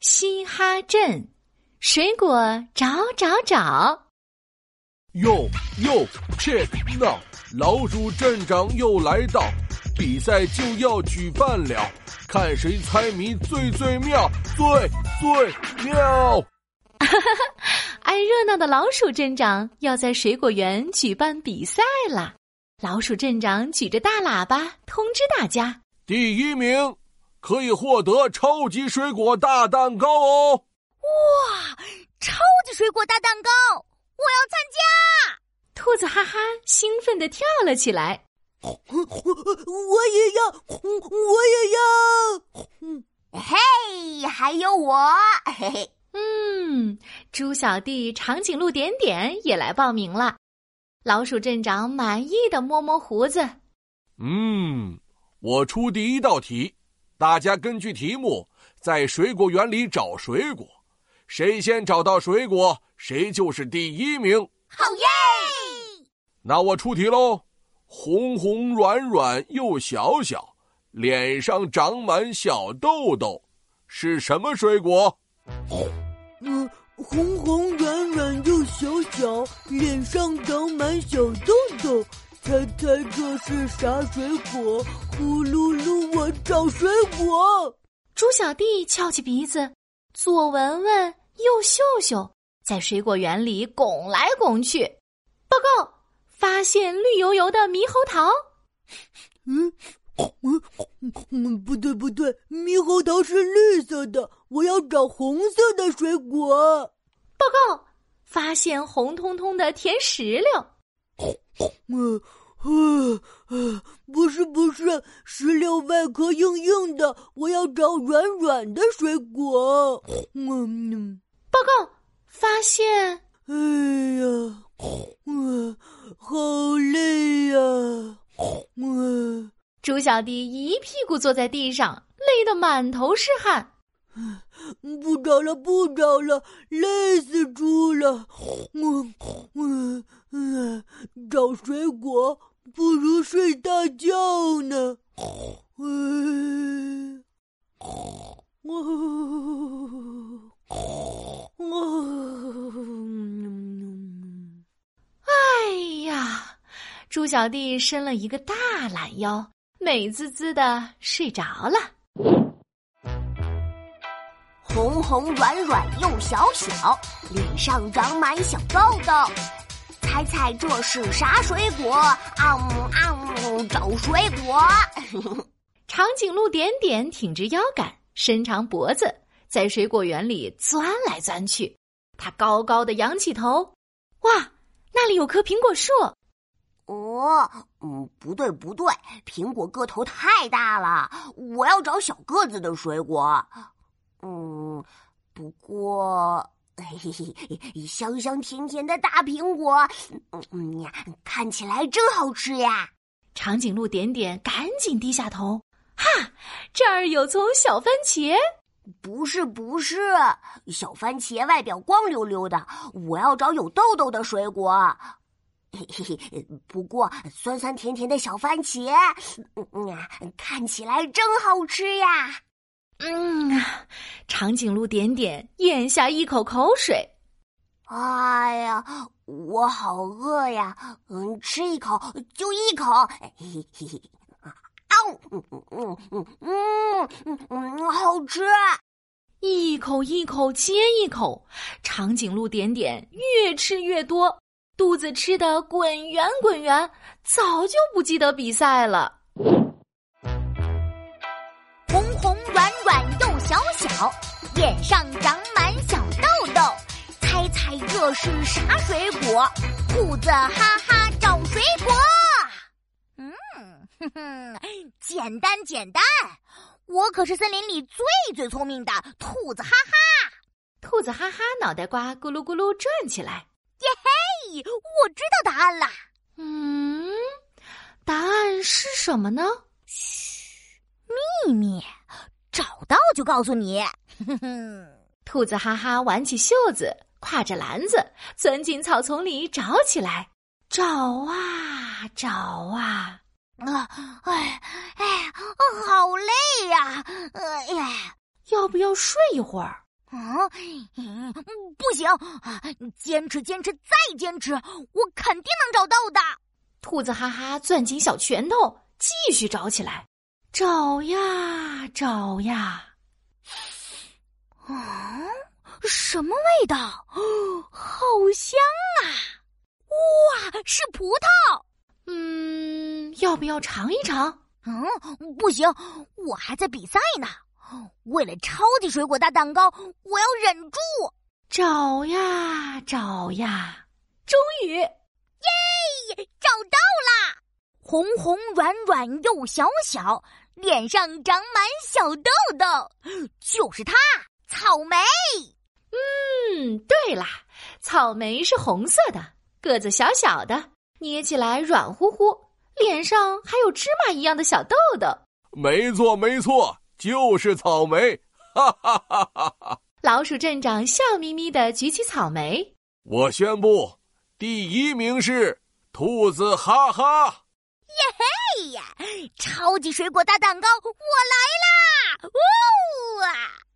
嘻哈镇，水果找找找。哟哟，check now！老鼠镇长又来到，比赛就要举办了，看谁猜谜最最妙，最最妙！哈哈哈！爱热闹的老鼠镇长要在水果园举办比赛啦！老鼠镇长举着大喇叭通知大家：第一名可以获得超级水果大蛋糕哦！哇，超级水果大蛋糕，我要参加！兔子哈哈兴奋的跳了起来。我也要，我也要。嘿，还有我，嘿嘿。嗯，猪小弟、长颈鹿点点也来报名了。老鼠镇长满意的摸摸胡子。嗯，我出第一道题，大家根据题目在水果园里找水果，谁先找到水果，谁就是第一名。好耶！那我出题喽。红红软软又小小，脸上长满小痘痘，是什么水果？嗯，红红软软又小小，脸上长满小痘痘，猜猜这是啥水果？呼噜噜，我找水果。猪小弟翘起鼻子，左闻闻，右嗅嗅，在水果园里拱来拱去。报告，发现绿油油的猕猴桃。嗯。嗯嗯，不对不对，猕猴桃是绿色的，我要找红色的水果。报告，发现红彤彤的甜石榴。嗯 不是不是，石榴外壳硬硬的，我要找软软的水果。嗯，报告，发现。哎呀，嗯，好累呀。嗯。猪小弟一屁股坐在地上，累得满头是汗。不找了，不找了，累死猪了。嗯嗯嗯，找水果不如睡大觉呢。嗯，哎呀，猪小弟伸了一个大懒腰。美滋滋的睡着了，红红软软又小小，脸上长满小痘痘，猜猜这是啥水果？啊呜啊呜，找水果。长颈鹿点点挺直腰杆，伸长脖子，在水果园里钻来钻去。它高高的仰起头，哇，那里有棵苹果树。哦，嗯，不对不对，苹果个头太大了，我要找小个子的水果。嗯，不过，嘿嘿，香香甜甜的大苹果，嗯呀，看起来真好吃呀。长颈鹿点点赶紧低下头，哈，这儿有丛小番茄。不是不是，小番茄外表光溜溜的，我要找有豆豆的水果。嘿嘿嘿，不过酸酸甜甜的小番茄，嗯，看起来真好吃呀。嗯，长颈鹿点点咽下一口口水。哎呀，我好饿呀！嗯，吃一口就一口。嘿嘿嘿，啊，嗯嗯嗯嗯嗯嗯，好吃！一口一口接一口，长颈鹿点点越吃越多。肚子吃的滚圆滚圆，早就不记得比赛了。红红软软又小小，脸上长满小痘痘，猜猜这是啥水果？兔子哈哈找水果。嗯，哼哼，简单简单，我可是森林里最最聪明的兔子哈哈。兔子哈哈脑袋瓜咕噜咕噜转起来。我知道答案啦。嗯，答案是什么呢？嘘，秘密，找到就告诉你。哼哼，兔子哈哈挽起袖子，挎着篮子，钻进草丛里找起来。找啊找啊，啊，哎哎，好累呀！哎呀，要不要睡一会儿？啊，嗯，不行，坚持，坚持，再坚持，我肯定能找到的。兔子哈哈攥紧小拳头，继续找起来，找呀找呀。啊，什么味道？好香啊！哇，是葡萄。嗯，要不要尝一尝？嗯，不行，我还在比赛呢。为了超级水果大蛋糕，我要忍住找呀找呀，终于，耶，找到啦！红红软软又小小，脸上长满小痘痘，就是它，草莓。嗯，对啦，草莓是红色的，个子小小的，捏起来软乎乎，脸上还有芝麻一样的小痘痘。没错，没错。就是草莓，哈哈哈哈哈！老鼠镇长笑眯眯的举起草莓，我宣布，第一名是兔子哈哈！耶嘿呀！超级水果大蛋糕，我来啦！呜啊！